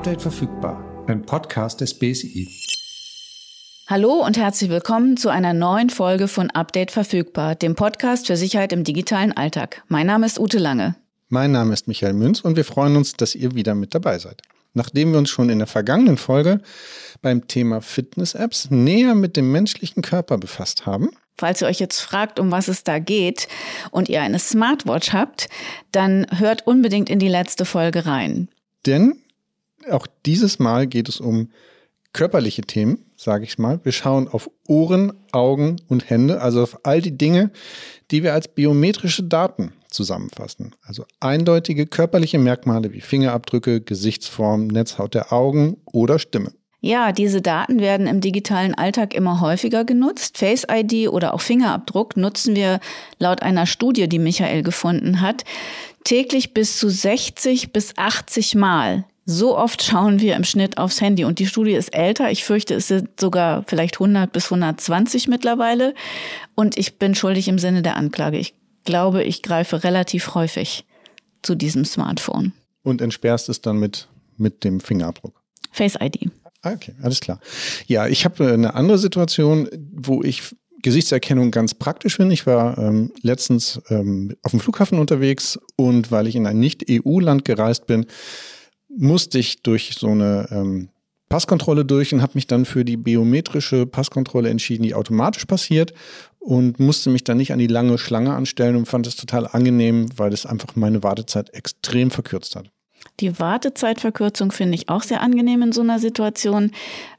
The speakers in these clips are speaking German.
Update verfügbar, ein Podcast des BSI. Hallo und herzlich willkommen zu einer neuen Folge von Update verfügbar, dem Podcast für Sicherheit im digitalen Alltag. Mein Name ist Ute Lange. Mein Name ist Michael Münz und wir freuen uns, dass ihr wieder mit dabei seid. Nachdem wir uns schon in der vergangenen Folge beim Thema Fitness-Apps näher mit dem menschlichen Körper befasst haben, Falls ihr euch jetzt fragt, um was es da geht und ihr eine Smartwatch habt, dann hört unbedingt in die letzte Folge rein. Denn auch dieses Mal geht es um körperliche Themen, sage ich mal. Wir schauen auf Ohren, Augen und Hände, also auf all die Dinge, die wir als biometrische Daten zusammenfassen. Also eindeutige körperliche Merkmale wie Fingerabdrücke, Gesichtsform, Netzhaut der Augen oder Stimme. Ja, diese Daten werden im digitalen Alltag immer häufiger genutzt. Face ID oder auch Fingerabdruck nutzen wir laut einer Studie, die Michael gefunden hat, täglich bis zu 60 bis 80 Mal. So oft schauen wir im Schnitt aufs Handy und die Studie ist älter. Ich fürchte, es sind sogar vielleicht 100 bis 120 mittlerweile. Und ich bin schuldig im Sinne der Anklage. Ich glaube, ich greife relativ häufig zu diesem Smartphone. Und entsperrst es dann mit, mit dem Fingerabdruck. Face ID. Ah, okay, alles klar. Ja, ich habe äh, eine andere Situation, wo ich Gesichtserkennung ganz praktisch finde. Ich war ähm, letztens ähm, auf dem Flughafen unterwegs und weil ich in ein Nicht-EU-Land gereist bin, musste ich durch so eine ähm, Passkontrolle durch und habe mich dann für die biometrische Passkontrolle entschieden, die automatisch passiert und musste mich dann nicht an die lange Schlange anstellen und fand es total angenehm, weil es einfach meine Wartezeit extrem verkürzt hat. Die Wartezeitverkürzung finde ich auch sehr angenehm in so einer Situation.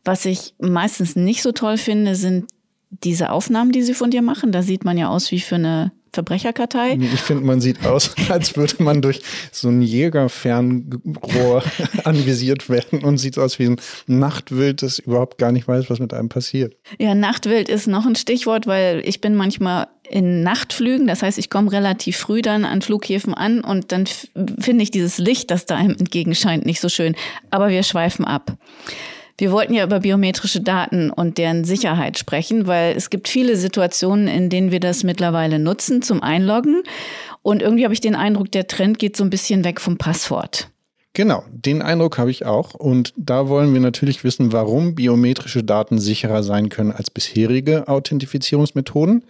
Was ich meistens nicht so toll finde, sind diese Aufnahmen, die sie von dir machen. Da sieht man ja aus wie für eine Verbrecherkartei. Ich finde, man sieht aus, als würde man durch so ein Jägerfernrohr anvisiert werden und sieht aus wie ein Nachtwild, das überhaupt gar nicht weiß, was mit einem passiert. Ja, Nachtwild ist noch ein Stichwort, weil ich bin manchmal in Nachtflügen. Das heißt, ich komme relativ früh dann an Flughäfen an und dann finde ich dieses Licht, das da einem entgegenscheint, nicht so schön. Aber wir schweifen ab. Wir wollten ja über biometrische Daten und deren Sicherheit sprechen, weil es gibt viele Situationen, in denen wir das mittlerweile nutzen zum Einloggen. Und irgendwie habe ich den Eindruck, der Trend geht so ein bisschen weg vom Passwort. Genau, den Eindruck habe ich auch. Und da wollen wir natürlich wissen, warum biometrische Daten sicherer sein können als bisherige Authentifizierungsmethoden.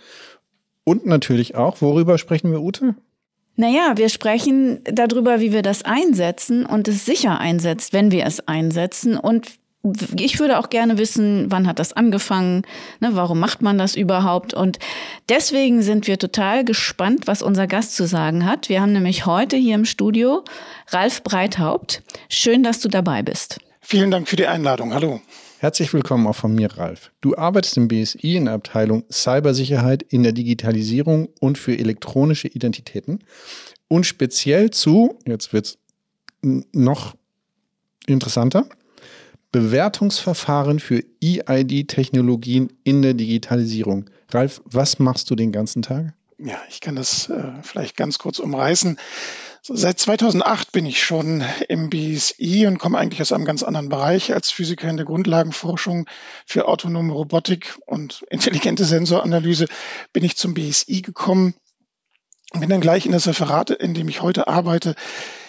Und natürlich auch, worüber sprechen wir, Ute? Naja, wir sprechen darüber, wie wir das einsetzen und es sicher einsetzt, wenn wir es einsetzen und ich würde auch gerne wissen, wann hat das angefangen, ne, warum macht man das überhaupt? Und deswegen sind wir total gespannt, was unser Gast zu sagen hat. Wir haben nämlich heute hier im Studio Ralf Breithaupt. Schön, dass du dabei bist. Vielen Dank für die Einladung. Hallo. Herzlich willkommen auch von mir, Ralf. Du arbeitest im BSI in der Abteilung Cybersicherheit in der Digitalisierung und für elektronische Identitäten und speziell zu, jetzt wird's noch interessanter, Bewertungsverfahren für EID-Technologien in der Digitalisierung. Ralf, was machst du den ganzen Tag? Ja, ich kann das äh, vielleicht ganz kurz umreißen. So, seit 2008 bin ich schon im BSI und komme eigentlich aus einem ganz anderen Bereich. Als Physiker in der Grundlagenforschung für autonome Robotik und intelligente Sensoranalyse bin ich zum BSI gekommen bin dann gleich in das Referat, in dem ich heute arbeite,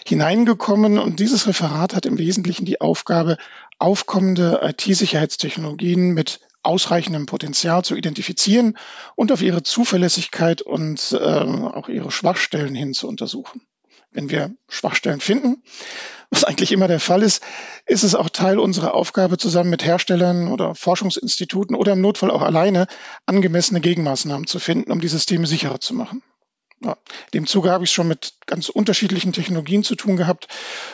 hineingekommen. Und dieses Referat hat im Wesentlichen die Aufgabe, aufkommende IT-Sicherheitstechnologien mit ausreichendem Potenzial zu identifizieren und auf ihre Zuverlässigkeit und äh, auch ihre Schwachstellen hin zu untersuchen. Wenn wir Schwachstellen finden, was eigentlich immer der Fall ist, ist es auch Teil unserer Aufgabe, zusammen mit Herstellern oder Forschungsinstituten oder im Notfall auch alleine angemessene Gegenmaßnahmen zu finden, um die Systeme sicherer zu machen. Ja, dem Zuge habe ich schon mit ganz unterschiedlichen Technologien zu tun gehabt,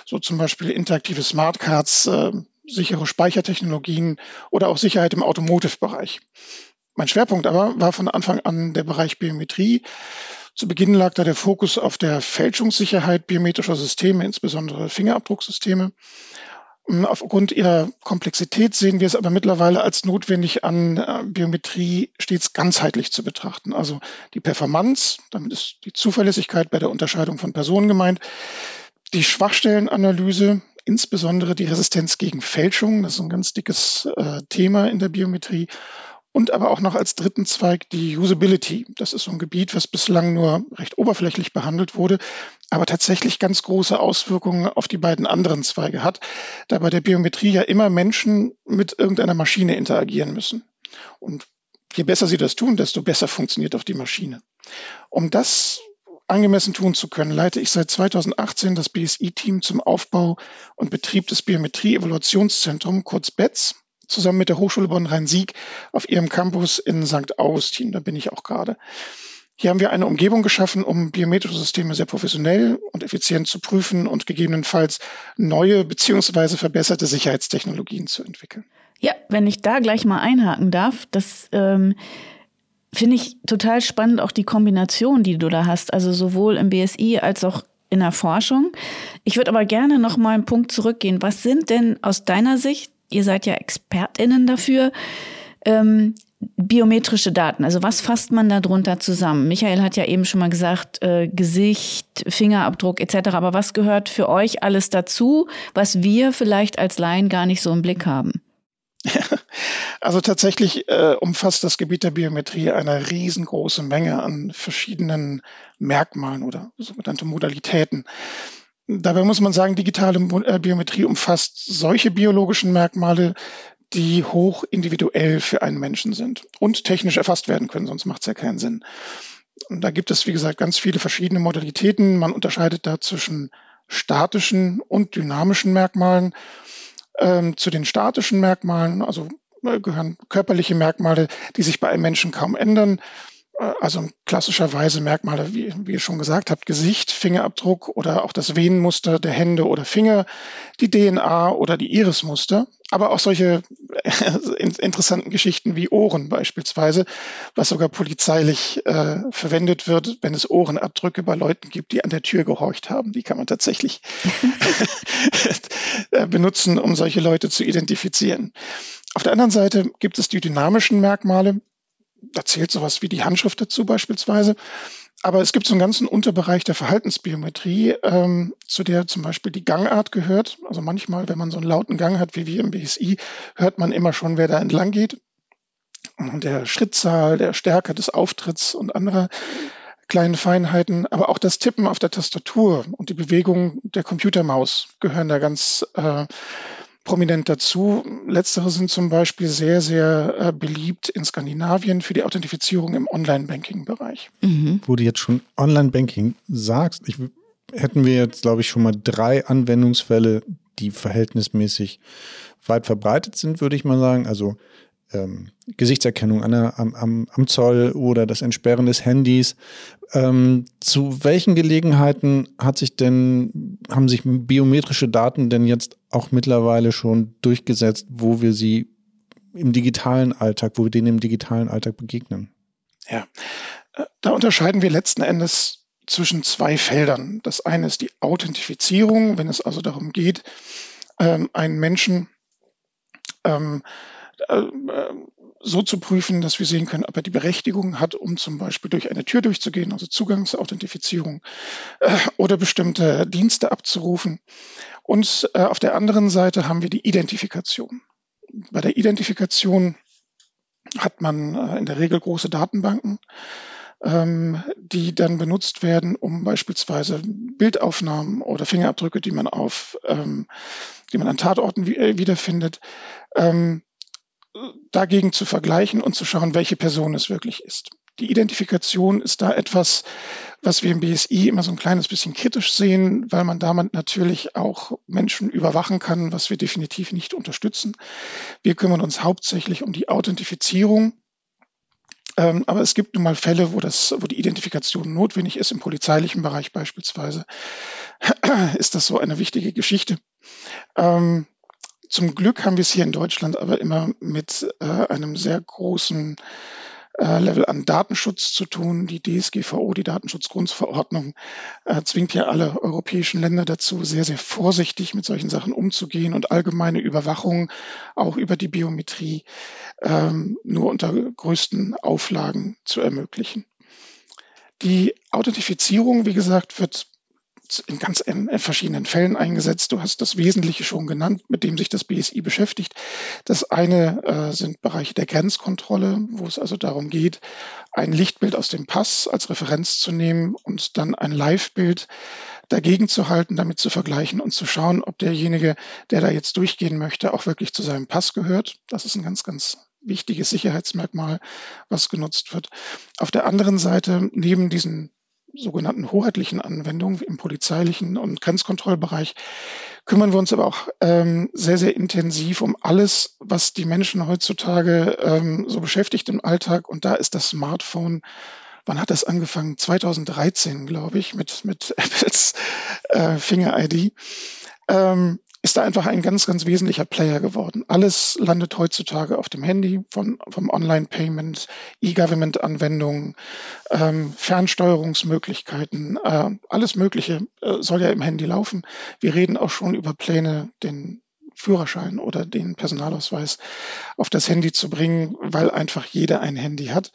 so zum Beispiel interaktive Smartcards, äh, sichere Speichertechnologien oder auch Sicherheit im Automotive-Bereich. Mein Schwerpunkt aber war von Anfang an der Bereich Biometrie. Zu Beginn lag da der Fokus auf der Fälschungssicherheit biometrischer Systeme, insbesondere Fingerabdrucksysteme. Aufgrund ihrer Komplexität sehen wir es aber mittlerweile als notwendig an, äh, Biometrie stets ganzheitlich zu betrachten. Also die Performance, damit ist die Zuverlässigkeit bei der Unterscheidung von Personen gemeint, die Schwachstellenanalyse, insbesondere die Resistenz gegen Fälschung, das ist ein ganz dickes äh, Thema in der Biometrie, und aber auch noch als dritten Zweig die Usability. Das ist so ein Gebiet, was bislang nur recht oberflächlich behandelt wurde, aber tatsächlich ganz große Auswirkungen auf die beiden anderen Zweige hat, da bei der Biometrie ja immer Menschen mit irgendeiner Maschine interagieren müssen. Und je besser sie das tun, desto besser funktioniert auch die Maschine. Um das angemessen tun zu können, leite ich seit 2018 das BSI-Team zum Aufbau und Betrieb des Biometrie-Evaluationszentrums, kurz BETS, zusammen mit der Hochschule Bonn-Rhein-Sieg auf ihrem Campus in St. Augustin. Da bin ich auch gerade. Hier haben wir eine Umgebung geschaffen, um biometrische Systeme sehr professionell und effizient zu prüfen und gegebenenfalls neue beziehungsweise verbesserte Sicherheitstechnologien zu entwickeln. Ja, wenn ich da gleich mal einhaken darf, das ähm, finde ich total spannend, auch die Kombination, die du da hast, also sowohl im BSI als auch in der Forschung. Ich würde aber gerne noch mal einen Punkt zurückgehen. Was sind denn aus deiner Sicht ihr seid ja ExpertInnen dafür, ähm, biometrische Daten. Also was fasst man da drunter zusammen? Michael hat ja eben schon mal gesagt, äh, Gesicht, Fingerabdruck etc. Aber was gehört für euch alles dazu, was wir vielleicht als Laien gar nicht so im Blick haben? Also tatsächlich äh, umfasst das Gebiet der Biometrie eine riesengroße Menge an verschiedenen Merkmalen oder sogenannte Modalitäten. Dabei muss man sagen, digitale äh, Biometrie umfasst solche biologischen Merkmale, die hoch individuell für einen Menschen sind und technisch erfasst werden können, sonst macht es ja keinen Sinn. Und da gibt es, wie gesagt, ganz viele verschiedene Modalitäten. Man unterscheidet da zwischen statischen und dynamischen Merkmalen. Ähm, zu den statischen Merkmalen, also äh, gehören körperliche Merkmale, die sich bei einem Menschen kaum ändern. Äh, also klassischerweise Merkmale, wie, wie ihr schon gesagt habt, Gesicht, Fingerabdruck oder auch das Venenmuster der Hände oder Finger, die DNA oder die Irismuster, aber auch solche interessanten Geschichten wie Ohren beispielsweise, was sogar polizeilich äh, verwendet wird, wenn es Ohrenabdrücke bei Leuten gibt, die an der Tür gehorcht haben. Die kann man tatsächlich äh, benutzen, um solche Leute zu identifizieren. Auf der anderen Seite gibt es die dynamischen Merkmale, da zählt sowas wie die Handschrift dazu beispielsweise. Aber es gibt so einen ganzen Unterbereich der Verhaltensbiometrie, ähm, zu der zum Beispiel die Gangart gehört. Also manchmal, wenn man so einen lauten Gang hat wie wir im BSI, hört man immer schon, wer da entlang geht. Und der Schrittzahl, der Stärke des Auftritts und andere kleinen Feinheiten, aber auch das Tippen auf der Tastatur und die Bewegung der Computermaus gehören da ganz äh, prominent dazu. Letztere sind zum Beispiel sehr, sehr äh, beliebt in Skandinavien für die Authentifizierung im Online-Banking-Bereich. Mhm. Wo du jetzt schon Online-Banking sagst, ich, hätten wir jetzt, glaube ich, schon mal drei Anwendungsfälle, die verhältnismäßig weit verbreitet sind, würde ich mal sagen. Also ähm, Gesichtserkennung an der, am, am, am, Zoll oder das Entsperren des Handys. Ähm, zu welchen Gelegenheiten hat sich denn, haben sich biometrische Daten denn jetzt auch mittlerweile schon durchgesetzt, wo wir sie im digitalen Alltag, wo wir denen im digitalen Alltag begegnen? Ja, äh, da unterscheiden wir letzten Endes zwischen zwei Feldern. Das eine ist die Authentifizierung, wenn es also darum geht, ähm, einen Menschen ähm, äh, so zu prüfen, dass wir sehen können, ob er die Berechtigung hat, um zum Beispiel durch eine Tür durchzugehen, also Zugangsauthentifizierung äh, oder bestimmte Dienste abzurufen. Und äh, auf der anderen Seite haben wir die Identifikation. Bei der Identifikation hat man in der Regel große Datenbanken, ähm, die dann benutzt werden, um beispielsweise Bildaufnahmen oder Fingerabdrücke, die man auf, ähm, die man an Tatorten wiederfindet, ähm, dagegen zu vergleichen und zu schauen, welche Person es wirklich ist. Die Identifikation ist da etwas, was wir im BSI immer so ein kleines bisschen kritisch sehen, weil man damit natürlich auch Menschen überwachen kann, was wir definitiv nicht unterstützen. Wir kümmern uns hauptsächlich um die Authentifizierung. Ähm, aber es gibt nun mal Fälle, wo, das, wo die Identifikation notwendig ist, im polizeilichen Bereich beispielsweise, ist das so eine wichtige Geschichte. Ähm, zum Glück haben wir es hier in Deutschland aber immer mit äh, einem sehr großen äh, Level an Datenschutz zu tun. Die DSGVO, die Datenschutzgrundverordnung, äh, zwingt ja alle europäischen Länder dazu, sehr, sehr vorsichtig mit solchen Sachen umzugehen und allgemeine Überwachung auch über die Biometrie ähm, nur unter größten Auflagen zu ermöglichen. Die Authentifizierung, wie gesagt, wird in ganz verschiedenen Fällen eingesetzt. Du hast das Wesentliche schon genannt, mit dem sich das BSI beschäftigt. Das eine äh, sind Bereiche der Grenzkontrolle, wo es also darum geht, ein Lichtbild aus dem Pass als Referenz zu nehmen und dann ein Live-Bild dagegen zu halten, damit zu vergleichen und zu schauen, ob derjenige, der da jetzt durchgehen möchte, auch wirklich zu seinem Pass gehört. Das ist ein ganz, ganz wichtiges Sicherheitsmerkmal, was genutzt wird. Auf der anderen Seite, neben diesen sogenannten hoheitlichen Anwendungen im polizeilichen und Grenzkontrollbereich, kümmern wir uns aber auch ähm, sehr, sehr intensiv um alles, was die Menschen heutzutage ähm, so beschäftigt im Alltag. Und da ist das Smartphone wann hat das angefangen? 2013, glaube ich, mit, mit Apples äh, Finger-ID. Ähm, ist da einfach ein ganz, ganz wesentlicher Player geworden. Alles landet heutzutage auf dem Handy, von, vom Online-Payment, E-Government-Anwendungen, ähm, Fernsteuerungsmöglichkeiten, äh, alles Mögliche äh, soll ja im Handy laufen. Wir reden auch schon über Pläne, den Führerschein oder den Personalausweis auf das Handy zu bringen, weil einfach jeder ein Handy hat.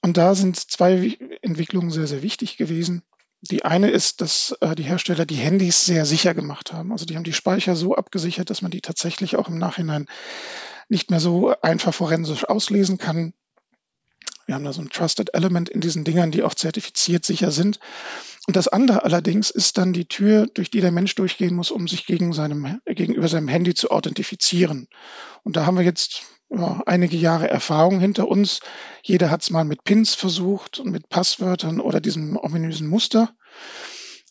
Und da sind zwei Entwicklungen sehr, sehr wichtig gewesen. Die eine ist, dass äh, die Hersteller die Handys sehr sicher gemacht haben. Also die haben die Speicher so abgesichert, dass man die tatsächlich auch im Nachhinein nicht mehr so einfach forensisch auslesen kann. Wir haben da so ein Trusted Element in diesen Dingern, die auch zertifiziert sicher sind. Und das andere allerdings ist dann die Tür, durch die der Mensch durchgehen muss, um sich gegen seinem, gegenüber seinem Handy zu authentifizieren. Und da haben wir jetzt ja, einige Jahre Erfahrung hinter uns. Jeder hat es mal mit Pins versucht und mit Passwörtern oder diesem ominösen Muster.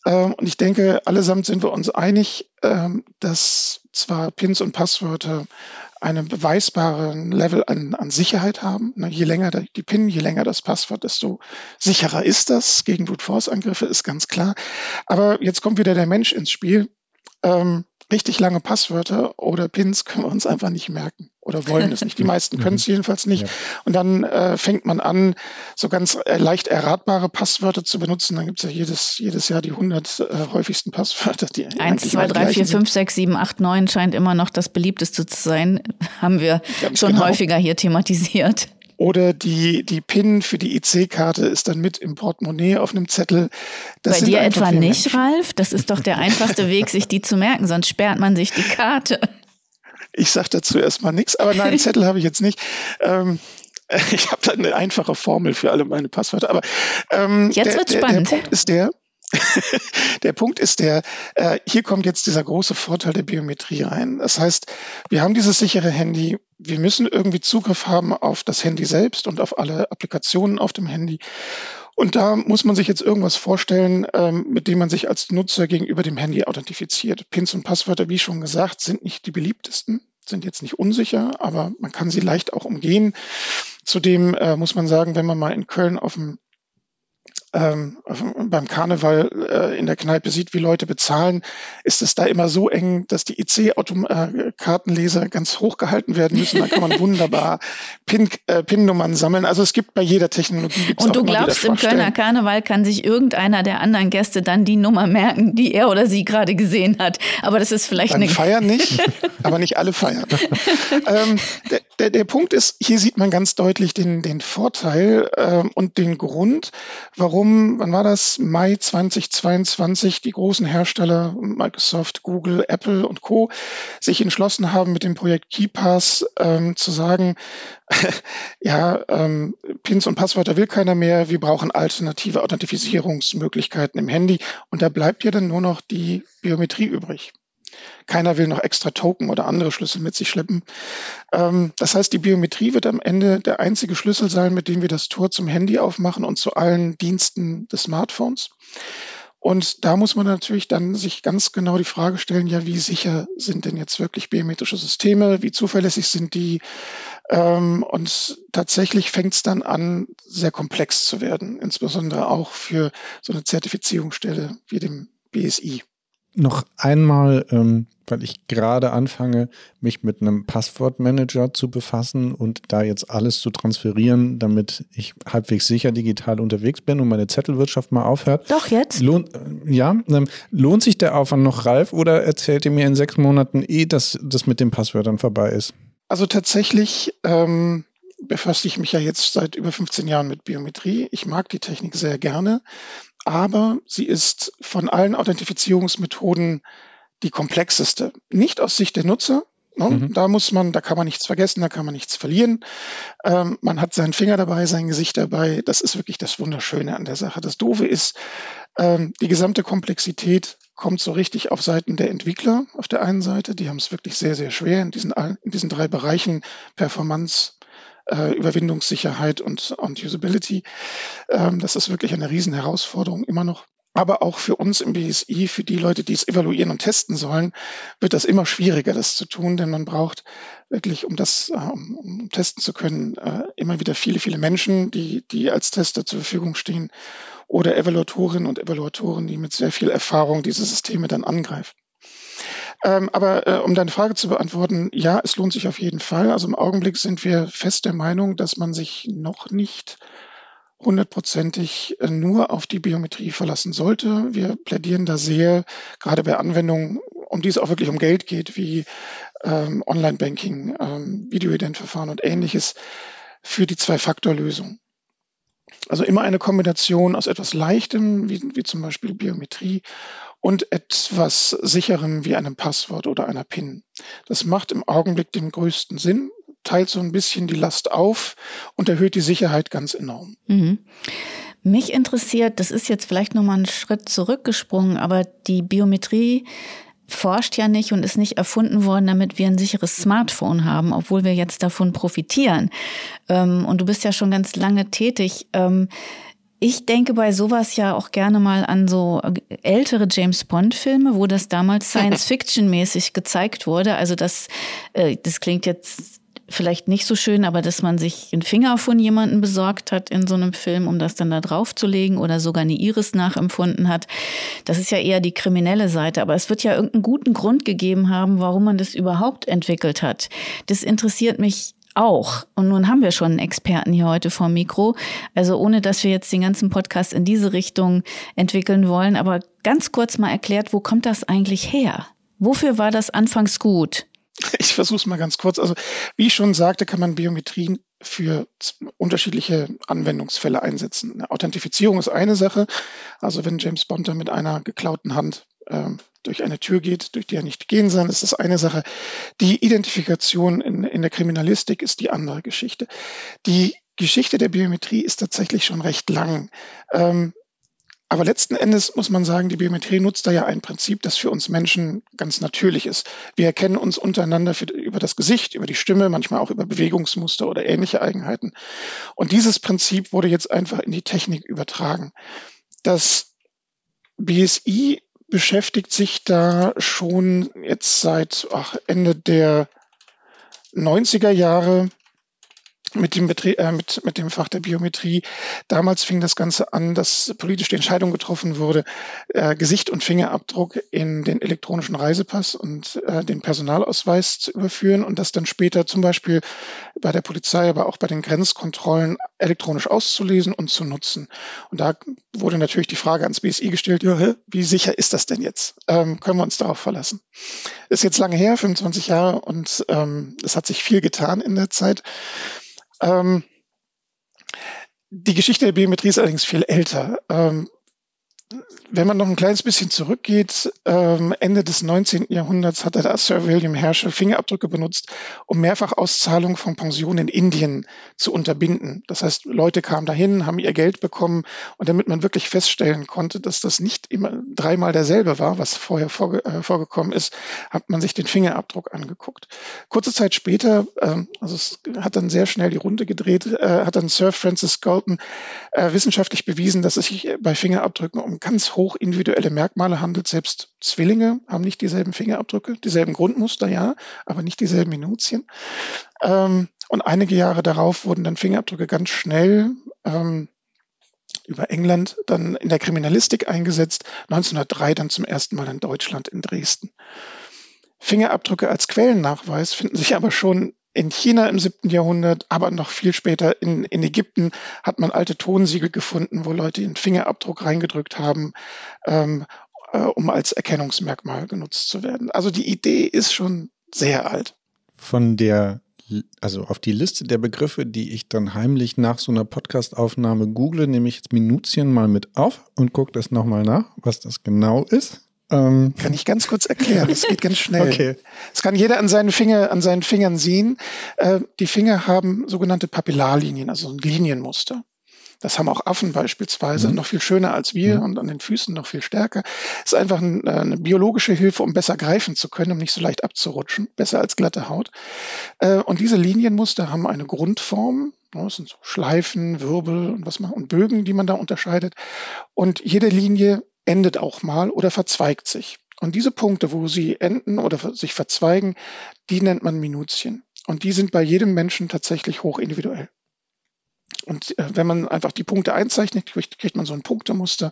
Ähm, und ich denke, allesamt sind wir uns einig, ähm, dass zwar Pins und Passwörter einen beweisbaren Level an, an Sicherheit haben. Ne, je länger die PIN, je länger das Passwort, desto sicherer ist das. Gegen Brute Force Angriffe ist ganz klar. Aber jetzt kommt wieder der Mensch ins Spiel. Ähm, richtig lange Passwörter oder Pins können wir uns einfach nicht merken oder wollen es nicht. Die meisten können es mhm. jedenfalls nicht. Ja. Und dann äh, fängt man an, so ganz äh, leicht erratbare Passwörter zu benutzen. Dann gibt es ja jedes, jedes Jahr die 100 äh, häufigsten Passwörter. Die 1, 2, 3, 4, 5, 6, 7, 8, 9 scheint immer noch das beliebteste zu sein. Haben wir Ganz schon genau. häufiger hier thematisiert. Oder die, die PIN für die IC-Karte ist dann mit im Portemonnaie auf einem Zettel. Das Bei dir etwa nicht, Menschen. Ralf? Das ist doch der einfachste Weg, sich die zu merken, sonst sperrt man sich die Karte. Ich sage dazu erstmal nichts, aber nein, Zettel habe ich jetzt nicht. Ähm, ich habe da eine einfache Formel für alle meine Passwörter. Aber ähm, jetzt wird spannend. Der Punkt ist der, der Punkt ist der, äh, hier kommt jetzt dieser große Vorteil der Biometrie rein. Das heißt, wir haben dieses sichere Handy, wir müssen irgendwie Zugriff haben auf das Handy selbst und auf alle Applikationen auf dem Handy. Und da muss man sich jetzt irgendwas vorstellen, ähm, mit dem man sich als Nutzer gegenüber dem Handy authentifiziert. Pins und Passwörter, wie schon gesagt, sind nicht die beliebtesten, sind jetzt nicht unsicher, aber man kann sie leicht auch umgehen. Zudem äh, muss man sagen, wenn man mal in Köln auf dem ähm, beim Karneval äh, in der Kneipe sieht, wie Leute bezahlen, ist es da immer so eng, dass die IC-Kartenleser ganz hoch gehalten werden müssen. Da kann man wunderbar PIN, äh, PIN-Nummern sammeln. Also es gibt bei jeder Technologie. Und du glaubst, im Kölner Karneval kann sich irgendeiner der anderen Gäste dann die Nummer merken, die er oder sie gerade gesehen hat. Aber das ist vielleicht Beim eine. Feiern nicht, aber nicht alle feiern. ähm, der, der, der Punkt ist, hier sieht man ganz deutlich den, den Vorteil äh, und den Grund, warum, wann war das? Mai 2022 die großen Hersteller Microsoft, Google, Apple und Co. sich entschlossen haben, mit dem Projekt KeyPass ähm, zu sagen, ja, ähm, Pins und Passwörter will keiner mehr, wir brauchen alternative Authentifizierungsmöglichkeiten im Handy und da bleibt ja dann nur noch die Biometrie übrig. Keiner will noch extra Token oder andere Schlüssel mit sich schleppen. Ähm, das heißt, die Biometrie wird am Ende der einzige Schlüssel sein, mit dem wir das Tor zum Handy aufmachen und zu allen Diensten des Smartphones. Und da muss man natürlich dann sich ganz genau die Frage stellen, ja, wie sicher sind denn jetzt wirklich biometrische Systeme? Wie zuverlässig sind die? Ähm, und tatsächlich fängt es dann an, sehr komplex zu werden, insbesondere auch für so eine Zertifizierungsstelle wie dem BSI noch einmal, ähm, weil ich gerade anfange, mich mit einem Passwortmanager zu befassen und da jetzt alles zu transferieren, damit ich halbwegs sicher digital unterwegs bin und meine Zettelwirtschaft mal aufhört. Doch jetzt? Lohnt, äh, ja, ähm, lohnt sich der Aufwand noch, Ralf, oder erzählt ihr mir in sechs Monaten eh, dass das mit den Passwörtern vorbei ist? Also tatsächlich ähm, befasse ich mich ja jetzt seit über 15 Jahren mit Biometrie. Ich mag die Technik sehr gerne. Aber sie ist von allen Authentifizierungsmethoden die komplexeste. Nicht aus Sicht der Nutzer, Ne? Mhm. Da muss man, da kann man nichts vergessen, da kann man nichts verlieren. Ähm, man hat seinen Finger dabei, sein Gesicht dabei. Das ist wirklich das Wunderschöne an der Sache. Das Doofe ist, ähm, die gesamte Komplexität kommt so richtig auf Seiten der Entwickler auf der einen Seite. Die haben es wirklich sehr, sehr schwer in diesen, in diesen drei Bereichen Performance, äh, Überwindungssicherheit und, und Usability. Ähm, das ist wirklich eine Riesenherausforderung immer noch. Aber auch für uns im BSI, für die Leute, die es evaluieren und testen sollen, wird das immer schwieriger, das zu tun, denn man braucht wirklich, um das äh, um testen zu können, äh, immer wieder viele, viele Menschen, die, die als Tester zur Verfügung stehen oder Evaluatorinnen und Evaluatoren, die mit sehr viel Erfahrung diese Systeme dann angreifen. Ähm, aber äh, um deine Frage zu beantworten, ja, es lohnt sich auf jeden Fall. Also im Augenblick sind wir fest der Meinung, dass man sich noch nicht hundertprozentig äh, nur auf die Biometrie verlassen sollte. Wir plädieren da sehr, gerade bei Anwendungen, um die es auch wirklich um Geld geht, wie ähm, Online-Banking, ähm, Videoidentverfahren und ähnliches, für die Zwei-Faktor-Lösung. Also immer eine Kombination aus etwas Leichtem, wie, wie zum Beispiel Biometrie, und etwas Sicherem wie einem Passwort oder einer PIN. Das macht im Augenblick den größten Sinn, teilt so ein bisschen die Last auf und erhöht die Sicherheit ganz enorm. Mhm. Mich interessiert, das ist jetzt vielleicht nochmal einen Schritt zurückgesprungen, aber die Biometrie forscht ja nicht und ist nicht erfunden worden, damit wir ein sicheres Smartphone haben, obwohl wir jetzt davon profitieren. Ähm, und du bist ja schon ganz lange tätig. Ich denke bei sowas ja auch gerne mal an so ältere James Bond-Filme, wo das damals Science-Fiction-mäßig gezeigt wurde. Also das, äh, das klingt jetzt vielleicht nicht so schön, aber dass man sich einen Finger von jemandem besorgt hat in so einem Film, um das dann da drauf zu legen oder sogar eine Iris nachempfunden hat. Das ist ja eher die kriminelle Seite. Aber es wird ja irgendeinen guten Grund gegeben haben, warum man das überhaupt entwickelt hat. Das interessiert mich auch. Und nun haben wir schon einen Experten hier heute vor Mikro. Also ohne, dass wir jetzt den ganzen Podcast in diese Richtung entwickeln wollen. Aber ganz kurz mal erklärt, wo kommt das eigentlich her? Wofür war das anfangs gut? Ich versuche es mal ganz kurz. Also wie ich schon sagte, kann man Biometrien für unterschiedliche Anwendungsfälle einsetzen. Eine Authentifizierung ist eine Sache. Also wenn James Bond mit einer geklauten Hand durch eine Tür geht, durch die er nicht gehen soll, ist das eine Sache. Die Identifikation in, in der Kriminalistik ist die andere Geschichte. Die Geschichte der Biometrie ist tatsächlich schon recht lang. Ähm, aber letzten Endes muss man sagen, die Biometrie nutzt da ja ein Prinzip, das für uns Menschen ganz natürlich ist. Wir erkennen uns untereinander für, über das Gesicht, über die Stimme, manchmal auch über Bewegungsmuster oder ähnliche Eigenheiten. Und dieses Prinzip wurde jetzt einfach in die Technik übertragen. Das BSI beschäftigt sich da schon jetzt seit ach, Ende der 90er Jahre mit dem, Betrie äh, mit, mit dem Fach der Biometrie. Damals fing das Ganze an, dass politisch die Entscheidung getroffen wurde, äh, Gesicht und Fingerabdruck in den elektronischen Reisepass und äh, den Personalausweis zu überführen und das dann später zum Beispiel bei der Polizei, aber auch bei den Grenzkontrollen elektronisch auszulesen und zu nutzen. Und da wurde natürlich die Frage ans BSI gestellt, ja, wie sicher ist das denn jetzt? Ähm, können wir uns darauf verlassen? Ist jetzt lange her, 25 Jahre, und ähm, es hat sich viel getan in der Zeit. Ähm, die Geschichte der Biometrie ist allerdings viel älter. Ähm, wenn man noch ein kleines bisschen zurückgeht, ähm, Ende des 19. Jahrhunderts hat der Sir William Herschel Fingerabdrücke benutzt, um Mehrfachauszahlungen von Pensionen in Indien zu unterbinden. Das heißt, Leute kamen dahin, haben ihr Geld bekommen und damit man wirklich feststellen konnte, dass das nicht immer dreimal derselbe war, was vorher vorge äh, vorgekommen ist, hat man sich den Fingerabdruck angeguckt. Kurze Zeit später, äh, also es hat dann sehr schnell die Runde gedreht, äh, hat dann Sir Francis Galton äh, wissenschaftlich bewiesen, dass es sich bei Fingerabdrücken um ganz hoch individuelle Merkmale handelt. Selbst Zwillinge haben nicht dieselben Fingerabdrücke, dieselben Grundmuster, ja, aber nicht dieselben Minutien. Ähm, und einige Jahre darauf wurden dann Fingerabdrücke ganz schnell ähm, über England dann in der Kriminalistik eingesetzt. 1903 dann zum ersten Mal in Deutschland in Dresden. Fingerabdrücke als Quellennachweis finden sich aber schon in China im siebten Jahrhundert, aber noch viel später in, in Ägypten hat man alte Tonsiegel gefunden, wo Leute ihren Fingerabdruck reingedrückt haben, ähm, äh, um als Erkennungsmerkmal genutzt zu werden. Also die Idee ist schon sehr alt. Von der also auf die Liste der Begriffe, die ich dann heimlich nach so einer Podcast-Aufnahme google, nehme ich jetzt Minutien mal mit auf und gucke das nochmal nach, was das genau ist. Ähm. Kann ich ganz kurz erklären, das geht ganz schnell. Okay. Das kann jeder an seinen, Finger, an seinen Fingern sehen. Äh, die Finger haben sogenannte Papillarlinien, also ein Linienmuster. Das haben auch Affen beispielsweise, mhm. noch viel schöner als wir mhm. und an den Füßen noch viel stärker. Es ist einfach ein, äh, eine biologische Hilfe, um besser greifen zu können, um nicht so leicht abzurutschen, besser als glatte Haut. Äh, und diese Linienmuster haben eine Grundform, ne, das sind so Schleifen, Wirbel und was man und Bögen, die man da unterscheidet. Und jede Linie endet auch mal oder verzweigt sich. Und diese Punkte, wo sie enden oder sich verzweigen, die nennt man Minutien. Und die sind bei jedem Menschen tatsächlich hoch individuell. Und äh, wenn man einfach die Punkte einzeichnet, kriegt, kriegt, man so ein Punktemuster,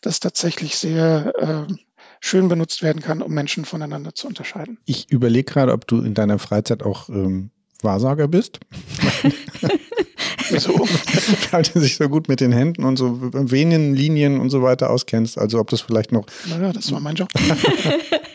das tatsächlich sehr äh, schön benutzt werden kann, um Menschen voneinander zu unterscheiden. Ich überlege gerade, ob du in deiner Freizeit auch ähm, Wahrsager bist. Wieso? Weil du dich so gut mit den Händen und so wenigen Linien und so weiter auskennst. Also ob das vielleicht noch. Naja, das war mein Job.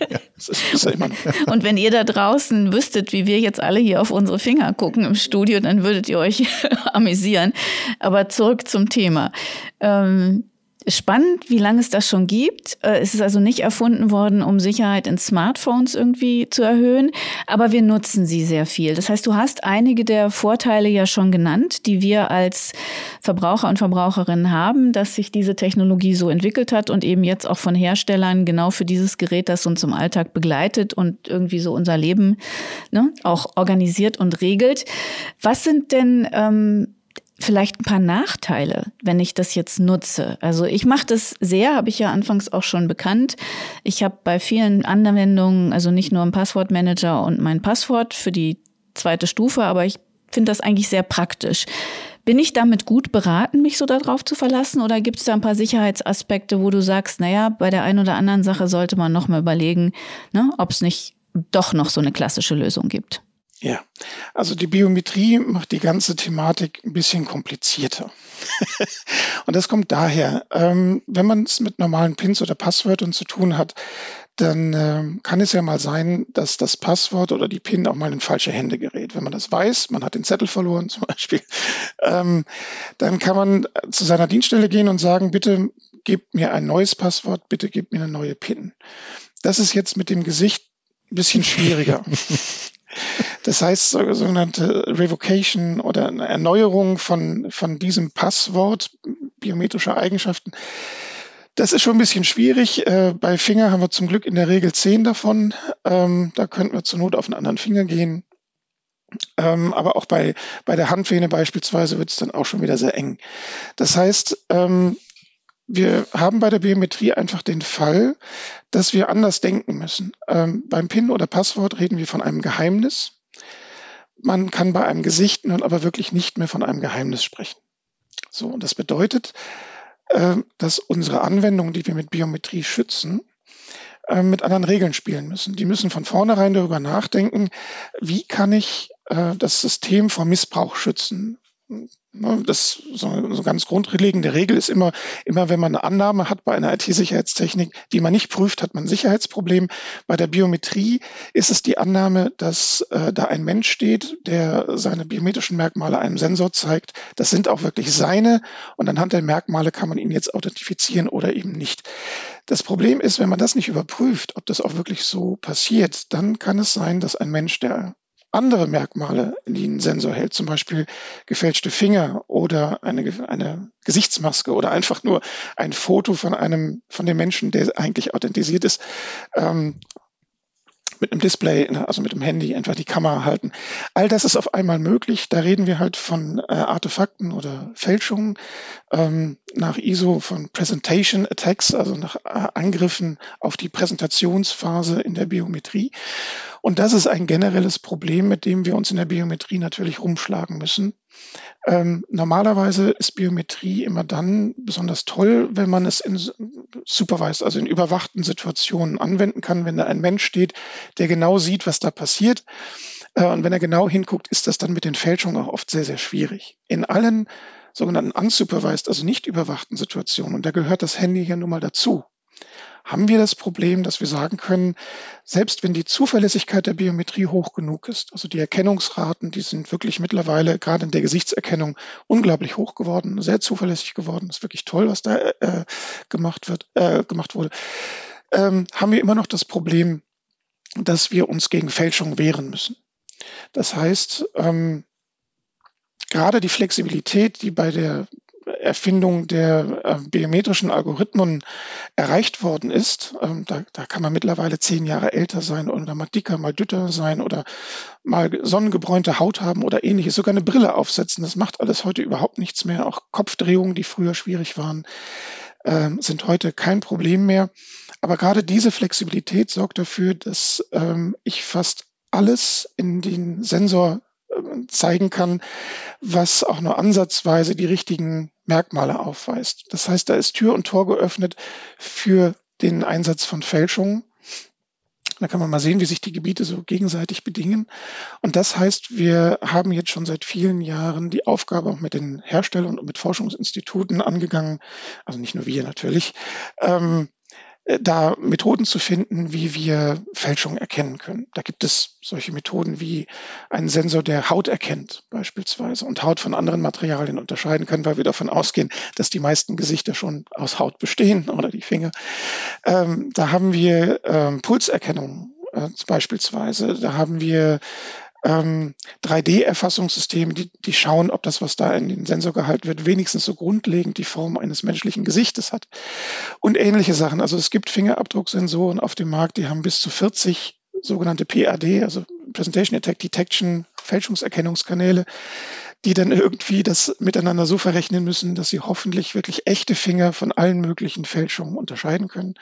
ja, das ist, das ist immer noch. Und wenn ihr da draußen wüsstet, wie wir jetzt alle hier auf unsere Finger gucken im Studio, dann würdet ihr euch amüsieren. Aber zurück zum Thema. Ähm, Spannend, wie lange es das schon gibt. Äh, es ist also nicht erfunden worden, um Sicherheit in Smartphones irgendwie zu erhöhen, aber wir nutzen sie sehr viel. Das heißt, du hast einige der Vorteile ja schon genannt, die wir als Verbraucher und Verbraucherinnen haben, dass sich diese Technologie so entwickelt hat und eben jetzt auch von Herstellern genau für dieses Gerät, das uns im Alltag begleitet und irgendwie so unser Leben ne, auch organisiert und regelt. Was sind denn ähm, vielleicht ein paar Nachteile, wenn ich das jetzt nutze. Also ich mache das sehr, habe ich ja anfangs auch schon bekannt. Ich habe bei vielen Anwendungen, also nicht nur im Passwortmanager und mein Passwort für die zweite Stufe, aber ich finde das eigentlich sehr praktisch. Bin ich damit gut beraten, mich so darauf zu verlassen? Oder gibt es da ein paar Sicherheitsaspekte, wo du sagst, naja, bei der einen oder anderen Sache sollte man nochmal überlegen, ne, ob es nicht doch noch so eine klassische Lösung gibt? Ja, also die Biometrie macht die ganze Thematik ein bisschen komplizierter. und das kommt daher, ähm, wenn man es mit normalen Pins oder Passwörtern zu tun hat, dann ähm, kann es ja mal sein, dass das Passwort oder die PIN auch mal in falsche Hände gerät. Wenn man das weiß, man hat den Zettel verloren zum Beispiel, ähm, dann kann man zu seiner Dienststelle gehen und sagen, bitte gebt mir ein neues Passwort, bitte gebt mir eine neue PIN. Das ist jetzt mit dem Gesicht ein bisschen schwieriger. Das heißt, sogenannte Revocation oder eine Erneuerung von, von diesem Passwort biometrischer Eigenschaften. Das ist schon ein bisschen schwierig. Äh, bei Finger haben wir zum Glück in der Regel zehn davon. Ähm, da könnten wir zur Not auf einen anderen Finger gehen. Ähm, aber auch bei, bei der Handvene beispielsweise wird es dann auch schon wieder sehr eng. Das heißt, ähm, wir haben bei der Biometrie einfach den Fall, dass wir anders denken müssen. Ähm, beim PIN oder Passwort reden wir von einem Geheimnis. Man kann bei einem Gesicht nun aber wirklich nicht mehr von einem Geheimnis sprechen. So, und das bedeutet, äh, dass unsere Anwendungen, die wir mit Biometrie schützen, äh, mit anderen Regeln spielen müssen. Die müssen von vornherein darüber nachdenken, wie kann ich äh, das System vor Missbrauch schützen? Ne, das so eine ganz grundlegende Regel ist immer, immer wenn man eine Annahme hat bei einer IT-Sicherheitstechnik, die man nicht prüft, hat man ein Sicherheitsproblem. Bei der Biometrie ist es die Annahme, dass äh, da ein Mensch steht, der seine biometrischen Merkmale einem Sensor zeigt. Das sind auch wirklich seine und anhand der Merkmale kann man ihn jetzt authentifizieren oder eben nicht. Das Problem ist, wenn man das nicht überprüft, ob das auch wirklich so passiert, dann kann es sein, dass ein Mensch, der andere Merkmale, die ein Sensor hält, zum Beispiel gefälschte Finger oder eine, eine Gesichtsmaske oder einfach nur ein Foto von einem, von dem Menschen, der eigentlich authentisiert ist, ähm, mit einem Display, also mit dem Handy einfach die Kamera halten. All das ist auf einmal möglich. Da reden wir halt von äh, Artefakten oder Fälschungen ähm, nach ISO von Presentation Attacks, also nach äh, Angriffen auf die Präsentationsphase in der Biometrie. Und das ist ein generelles Problem, mit dem wir uns in der Biometrie natürlich rumschlagen müssen. Ähm, normalerweise ist Biometrie immer dann besonders toll, wenn man es in supervised, also in überwachten Situationen anwenden kann, wenn da ein Mensch steht, der genau sieht, was da passiert. Äh, und wenn er genau hinguckt, ist das dann mit den Fälschungen auch oft sehr, sehr schwierig. In allen sogenannten unsupervised, also nicht überwachten Situationen, und da gehört das Handy ja nun mal dazu, haben wir das Problem, dass wir sagen können, selbst wenn die Zuverlässigkeit der Biometrie hoch genug ist, also die Erkennungsraten, die sind wirklich mittlerweile gerade in der Gesichtserkennung unglaublich hoch geworden, sehr zuverlässig geworden, ist wirklich toll, was da äh, gemacht wird, äh, gemacht wurde, ähm, haben wir immer noch das Problem, dass wir uns gegen Fälschung wehren müssen. Das heißt, ähm, gerade die Flexibilität, die bei der Erfindung der äh, biometrischen Algorithmen erreicht worden ist, ähm, da, da, kann man mittlerweile zehn Jahre älter sein oder mal dicker, mal dünner sein oder mal sonnengebräunte Haut haben oder ähnliches, sogar eine Brille aufsetzen. Das macht alles heute überhaupt nichts mehr. Auch Kopfdrehungen, die früher schwierig waren, äh, sind heute kein Problem mehr. Aber gerade diese Flexibilität sorgt dafür, dass ähm, ich fast alles in den Sensor zeigen kann, was auch nur ansatzweise die richtigen Merkmale aufweist. Das heißt, da ist Tür und Tor geöffnet für den Einsatz von Fälschungen. Da kann man mal sehen, wie sich die Gebiete so gegenseitig bedingen. Und das heißt, wir haben jetzt schon seit vielen Jahren die Aufgabe auch mit den Herstellern und mit Forschungsinstituten angegangen, also nicht nur wir natürlich, ähm, äh, da Methoden zu finden, wie wir Fälschungen erkennen können. Da gibt es solche Methoden wie einen Sensor, der Haut erkennt beispielsweise und Haut von anderen Materialien unterscheiden kann, weil wir davon ausgehen, dass die meisten Gesichter schon aus Haut bestehen oder die Finger. Ähm, da haben wir ähm, Pulserkennung äh, beispielsweise. Da haben wir ähm, 3D-Erfassungssysteme, die, die schauen, ob das, was da in den Sensor gehalten wird, wenigstens so grundlegend die Form eines menschlichen Gesichtes hat. Und ähnliche Sachen. Also es gibt Fingerabdrucksensoren auf dem Markt, die haben bis zu 40 sogenannte PAD, also Presentation Attack Detection, Fälschungserkennungskanäle, die dann irgendwie das miteinander so verrechnen müssen, dass sie hoffentlich wirklich echte Finger von allen möglichen Fälschungen unterscheiden können.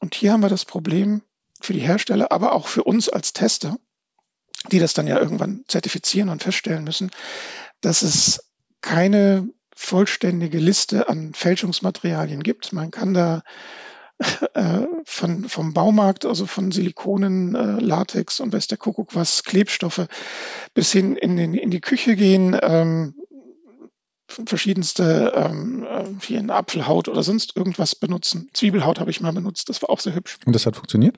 Und hier haben wir das Problem für die Hersteller, aber auch für uns als Tester, die das dann ja irgendwann zertifizieren und feststellen müssen, dass es keine vollständige Liste an Fälschungsmaterialien gibt. Man kann da äh, von, vom Baumarkt, also von Silikonen, äh, Latex und weiß der Kuckuck was, Klebstoffe, bis hin in, den, in die Küche gehen, ähm, verschiedenste ähm, wie äh, eine Apfelhaut oder sonst irgendwas benutzen. Zwiebelhaut habe ich mal benutzt, das war auch sehr hübsch. Und das hat funktioniert?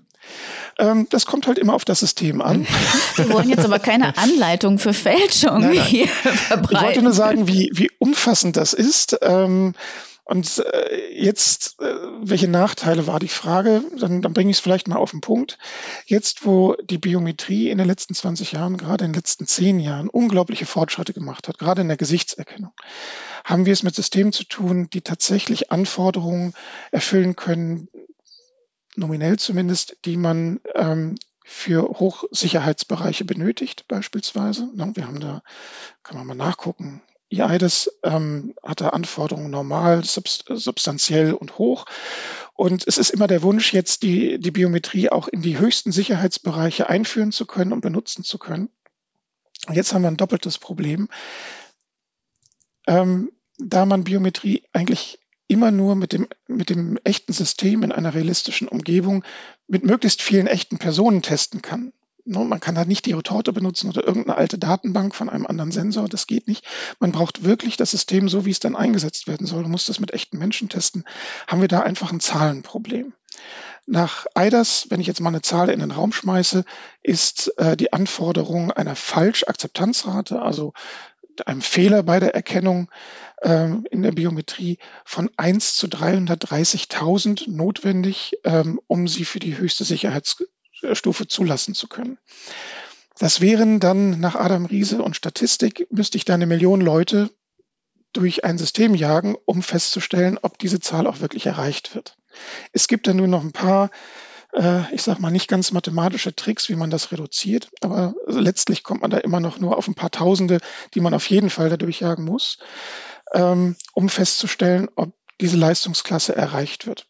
Ähm, das kommt halt immer auf das System an. Wir wollen jetzt aber keine Anleitung für Fälschung nein, nein. hier verbreiten. Ich wollte nur sagen, wie, wie umfassend das ist. Ähm, und äh, jetzt, äh, welche Nachteile war die Frage? Dann, dann bringe ich es vielleicht mal auf den Punkt. Jetzt, wo die Biometrie in den letzten 20 Jahren, gerade in den letzten 10 Jahren, unglaubliche Fortschritte gemacht hat, gerade in der Gesichtserkennung, haben wir es mit Systemen zu tun, die tatsächlich Anforderungen erfüllen können, nominell zumindest, die man ähm, für Hochsicherheitsbereiche benötigt, beispielsweise. Wir haben da, kann man mal nachgucken, EIDES ähm, hatte Anforderungen normal, substanziell und hoch. Und es ist immer der Wunsch, jetzt die, die Biometrie auch in die höchsten Sicherheitsbereiche einführen zu können und benutzen zu können. Und jetzt haben wir ein doppeltes Problem. Ähm, da man Biometrie eigentlich immer nur mit dem, mit dem echten System in einer realistischen Umgebung mit möglichst vielen echten Personen testen kann. Ne, man kann da nicht die Retorte benutzen oder irgendeine alte Datenbank von einem anderen Sensor. Das geht nicht. Man braucht wirklich das System so, wie es dann eingesetzt werden soll. Man muss das mit echten Menschen testen. Haben wir da einfach ein Zahlenproblem. Nach EIDAS, wenn ich jetzt mal eine Zahl in den Raum schmeiße, ist äh, die Anforderung einer Falschakzeptanzrate, also einem Fehler bei der Erkennung ähm, in der Biometrie von 1 zu 330.000 notwendig, ähm, um sie für die höchste Sicherheits Stufe zulassen zu können. Das wären dann nach Adam Riese und Statistik, müsste ich da eine Million Leute durch ein System jagen, um festzustellen, ob diese Zahl auch wirklich erreicht wird. Es gibt dann nur noch ein paar, äh, ich sage mal, nicht ganz mathematische Tricks, wie man das reduziert, aber letztlich kommt man da immer noch nur auf ein paar Tausende, die man auf jeden Fall dadurch jagen muss, ähm, um festzustellen, ob diese Leistungsklasse erreicht wird.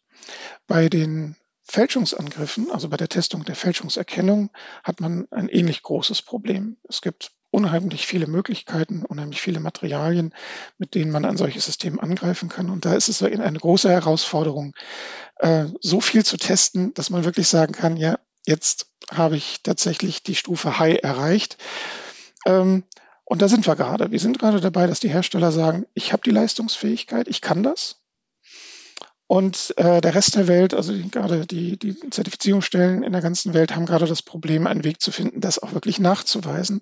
Bei den Fälschungsangriffen, also bei der Testung der Fälschungserkennung, hat man ein ähnlich großes Problem. Es gibt unheimlich viele Möglichkeiten, unheimlich viele Materialien, mit denen man ein solches System angreifen kann. Und da ist es eine große Herausforderung, äh, so viel zu testen, dass man wirklich sagen kann, ja, jetzt habe ich tatsächlich die Stufe High erreicht. Ähm, und da sind wir gerade. Wir sind gerade dabei, dass die Hersteller sagen, ich habe die Leistungsfähigkeit, ich kann das. Und äh, der Rest der Welt, also gerade die, die Zertifizierungsstellen in der ganzen Welt, haben gerade das Problem, einen Weg zu finden, das auch wirklich nachzuweisen,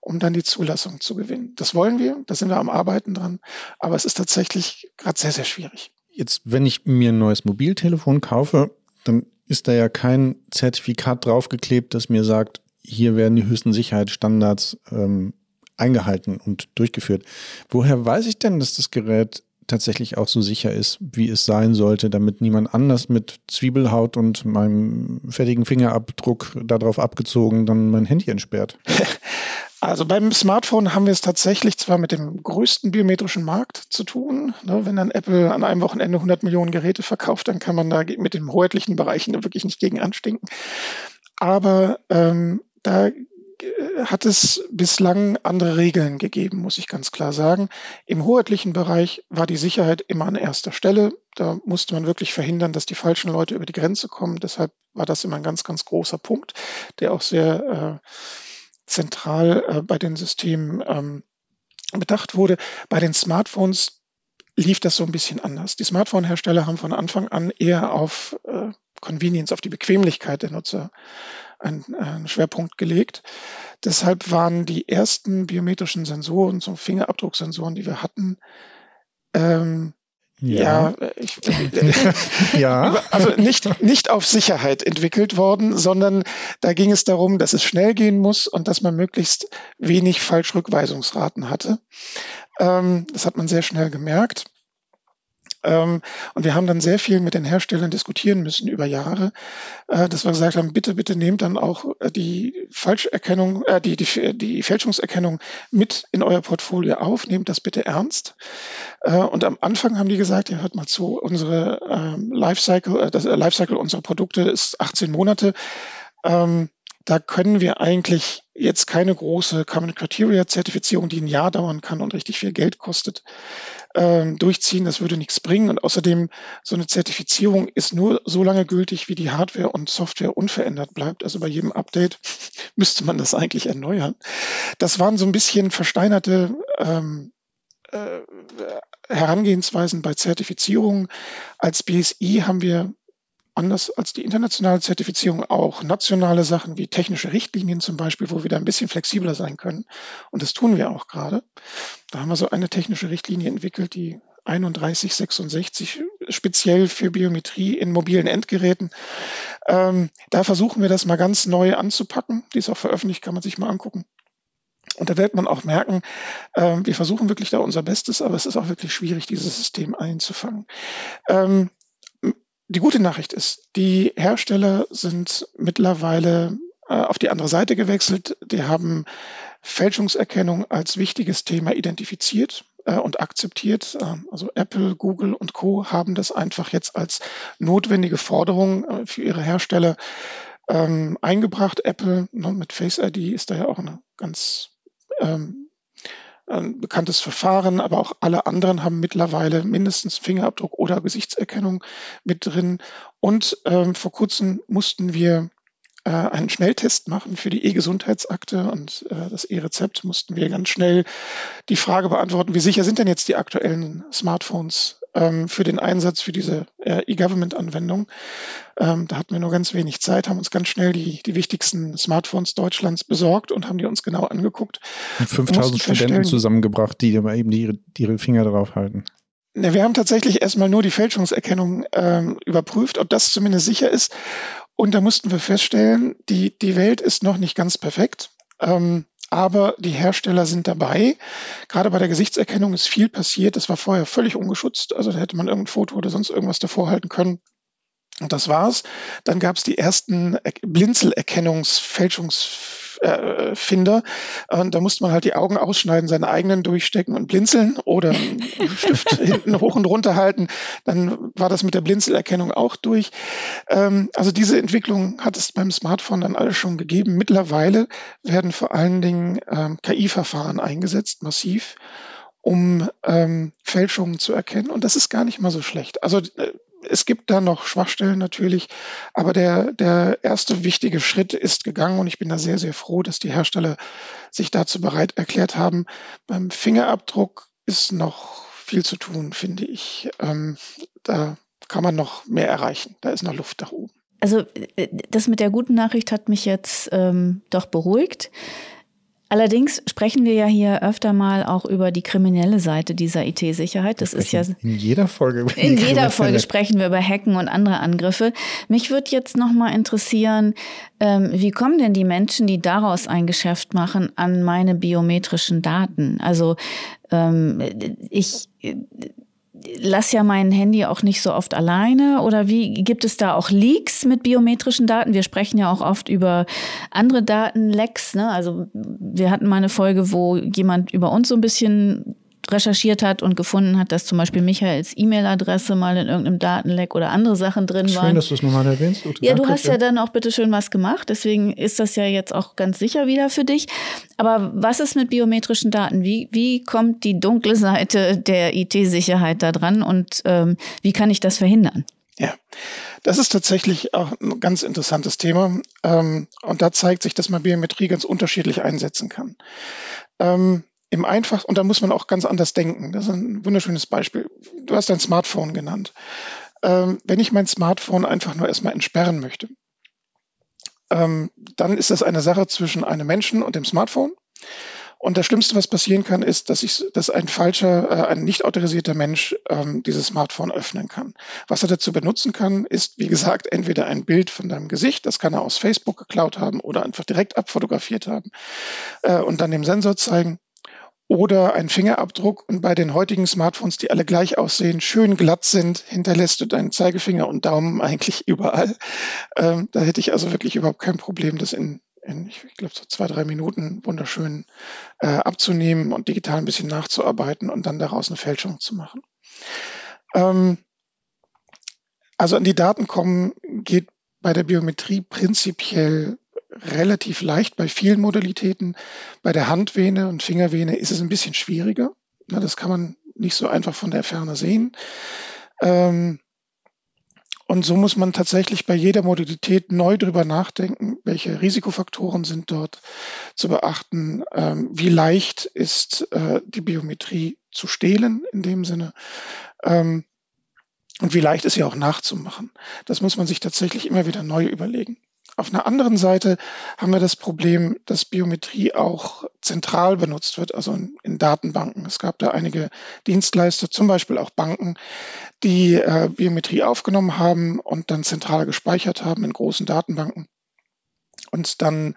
um dann die Zulassung zu gewinnen. Das wollen wir, da sind wir am Arbeiten dran, aber es ist tatsächlich gerade sehr, sehr schwierig. Jetzt, wenn ich mir ein neues Mobiltelefon kaufe, dann ist da ja kein Zertifikat draufgeklebt, das mir sagt, hier werden die höchsten Sicherheitsstandards ähm, eingehalten und durchgeführt. Woher weiß ich denn, dass das Gerät tatsächlich auch so sicher ist, wie es sein sollte, damit niemand anders mit Zwiebelhaut und meinem fertigen Fingerabdruck darauf abgezogen dann mein Handy entsperrt? Also beim Smartphone haben wir es tatsächlich zwar mit dem größten biometrischen Markt zu tun. Ne, wenn dann Apple an einem Wochenende 100 Millionen Geräte verkauft, dann kann man da mit den hoheitlichen Bereichen wirklich nicht gegen anstinken. Aber ähm, da hat es bislang andere Regeln gegeben, muss ich ganz klar sagen. Im hoheitlichen Bereich war die Sicherheit immer an erster Stelle. Da musste man wirklich verhindern, dass die falschen Leute über die Grenze kommen. Deshalb war das immer ein ganz, ganz großer Punkt, der auch sehr äh, zentral äh, bei den Systemen ähm, bedacht wurde. Bei den Smartphones lief das so ein bisschen anders. Die Smartphone-Hersteller haben von Anfang an eher auf äh, Convenience, auf die Bequemlichkeit der Nutzer einen, einen Schwerpunkt gelegt. Deshalb waren die ersten biometrischen Sensoren, so Fingerabdrucksensoren, die wir hatten, ähm, ja, ja, ich, ja. also nicht, nicht auf Sicherheit entwickelt worden, sondern da ging es darum, dass es schnell gehen muss und dass man möglichst wenig Falschrückweisungsraten hatte. Ähm, das hat man sehr schnell gemerkt. Ähm, und wir haben dann sehr viel mit den Herstellern diskutieren müssen über Jahre, äh, dass wir gesagt haben, bitte, bitte nehmt dann auch äh, die Falscherkennung, äh, die, die, die Fälschungserkennung mit in euer Portfolio auf, nehmt das bitte ernst. Und am Anfang haben die gesagt, ja, hört mal zu, unsere ähm, Lifecycle, das Lifecycle unserer Produkte ist 18 Monate. Ähm, da können wir eigentlich jetzt keine große Common Criteria Zertifizierung, die ein Jahr dauern kann und richtig viel Geld kostet, ähm, durchziehen. Das würde nichts bringen. Und außerdem, so eine Zertifizierung ist nur so lange gültig, wie die Hardware und Software unverändert bleibt. Also bei jedem Update müsste man das eigentlich erneuern. Das waren so ein bisschen versteinerte ähm, äh, Herangehensweisen bei Zertifizierungen. Als BSI haben wir anders als die internationale Zertifizierung auch nationale Sachen wie technische Richtlinien zum Beispiel, wo wir da ein bisschen flexibler sein können. Und das tun wir auch gerade. Da haben wir so eine technische Richtlinie entwickelt, die 3166 speziell für Biometrie in mobilen Endgeräten. Ähm, da versuchen wir das mal ganz neu anzupacken. Die ist auch veröffentlicht, kann man sich mal angucken. Und da wird man auch merken, äh, wir versuchen wirklich da unser Bestes, aber es ist auch wirklich schwierig, dieses System einzufangen. Ähm, die gute Nachricht ist, die Hersteller sind mittlerweile äh, auf die andere Seite gewechselt. Die haben Fälschungserkennung als wichtiges Thema identifiziert äh, und akzeptiert. Äh, also Apple, Google und Co haben das einfach jetzt als notwendige Forderung äh, für ihre Hersteller ähm, eingebracht. Apple ne, mit Face ID ist da ja auch eine ganz ähm, ein bekanntes Verfahren, aber auch alle anderen haben mittlerweile mindestens Fingerabdruck oder Gesichtserkennung mit drin. Und ähm, vor kurzem mussten wir äh, einen Schnelltest machen für die E-Gesundheitsakte und äh, das E-Rezept mussten wir ganz schnell die Frage beantworten, wie sicher sind denn jetzt die aktuellen Smartphones ähm, für den Einsatz für diese äh, E-Government-Anwendung. Ähm, da hatten wir nur ganz wenig Zeit, haben uns ganz schnell die, die wichtigsten Smartphones Deutschlands besorgt und haben die uns genau angeguckt. 5000 Studenten zusammengebracht, die eben die, die ihre Finger drauf halten. Wir haben tatsächlich erstmal nur die Fälschungserkennung ähm, überprüft, ob das zumindest sicher ist. Und da mussten wir feststellen, die, die Welt ist noch nicht ganz perfekt. Ähm, aber die Hersteller sind dabei. Gerade bei der Gesichtserkennung ist viel passiert. Das war vorher völlig ungeschützt. Also da hätte man irgendein Foto oder sonst irgendwas davor halten können. Und das war's. Dann gab es die ersten Blinzelerkennungsfälschungs äh, Finder. Und da musste man halt die Augen ausschneiden, seine eigenen durchstecken und blinzeln oder einen Stift hinten hoch und runter halten. Dann war das mit der Blinzelerkennung auch durch. Ähm, also diese Entwicklung hat es beim Smartphone dann alles schon gegeben. Mittlerweile werden vor allen Dingen ähm, KI-Verfahren eingesetzt, massiv um ähm, Fälschungen zu erkennen. Und das ist gar nicht mal so schlecht. Also äh, es gibt da noch Schwachstellen natürlich, aber der, der erste wichtige Schritt ist gegangen und ich bin da sehr, sehr froh, dass die Hersteller sich dazu bereit erklärt haben. Beim Fingerabdruck ist noch viel zu tun, finde ich. Ähm, da kann man noch mehr erreichen. Da ist noch Luft nach oben. Also äh, das mit der guten Nachricht hat mich jetzt ähm, doch beruhigt. Allerdings sprechen wir ja hier öfter mal auch über die kriminelle Seite dieser IT-Sicherheit. Das ist ja in jeder Folge. In jeder Folge sprechen wir über Hacken und andere Angriffe. Mich würde jetzt noch mal interessieren, ähm, wie kommen denn die Menschen, die daraus ein Geschäft machen, an meine biometrischen Daten? Also ähm, ich lass ja mein Handy auch nicht so oft alleine oder wie gibt es da auch Leaks mit biometrischen Daten? Wir sprechen ja auch oft über andere Datenlecks, ne? Also wir hatten mal eine Folge, wo jemand über uns so ein bisschen recherchiert hat und gefunden hat, dass zum Beispiel Michaels E-Mail-Adresse mal in irgendeinem Datenleck oder andere Sachen drin Schön, waren. Schön, dass du es nochmal erwähnst. Ute, ja, du hast ja dann auch bitte schön was gemacht, deswegen ist das ja jetzt auch ganz sicher wieder für dich. Aber was ist mit biometrischen Daten? Wie, wie kommt die dunkle Seite der IT-Sicherheit da dran und ähm, wie kann ich das verhindern? Ja, das ist tatsächlich auch ein ganz interessantes Thema. Ähm, und da zeigt sich, dass man Biometrie ganz unterschiedlich einsetzen kann. Ähm, im einfach und da muss man auch ganz anders denken. Das ist ein wunderschönes Beispiel. Du hast dein Smartphone genannt. Ähm, wenn ich mein Smartphone einfach nur erstmal entsperren möchte, ähm, dann ist das eine Sache zwischen einem Menschen und dem Smartphone. Und das Schlimmste, was passieren kann, ist, dass, ich, dass ein falscher, äh, ein nicht autorisierter Mensch ähm, dieses Smartphone öffnen kann. Was er dazu benutzen kann, ist, wie gesagt, entweder ein Bild von deinem Gesicht, das kann er aus Facebook geklaut haben oder einfach direkt abfotografiert haben äh, und dann dem Sensor zeigen oder ein Fingerabdruck und bei den heutigen Smartphones, die alle gleich aussehen, schön glatt sind, hinterlässt du deinen Zeigefinger und Daumen eigentlich überall. Ähm, da hätte ich also wirklich überhaupt kein Problem, das in, in ich glaube, so zwei, drei Minuten wunderschön äh, abzunehmen und digital ein bisschen nachzuarbeiten und dann daraus eine Fälschung zu machen. Ähm, also an die Daten kommen geht bei der Biometrie prinzipiell relativ leicht bei vielen Modalitäten. Bei der Handvene und Fingervene ist es ein bisschen schwieriger. Das kann man nicht so einfach von der Ferne sehen. Ähm, und so muss man tatsächlich bei jeder Modalität neu drüber nachdenken, welche Risikofaktoren sind dort zu beachten, ähm, wie leicht ist äh, die Biometrie zu stehlen in dem Sinne ähm, und wie leicht ist sie auch nachzumachen. Das muss man sich tatsächlich immer wieder neu überlegen. Auf einer anderen Seite haben wir das Problem, dass Biometrie auch zentral benutzt wird, also in, in Datenbanken. Es gab da einige Dienstleister, zum Beispiel auch Banken, die äh, Biometrie aufgenommen haben und dann zentral gespeichert haben in großen Datenbanken und dann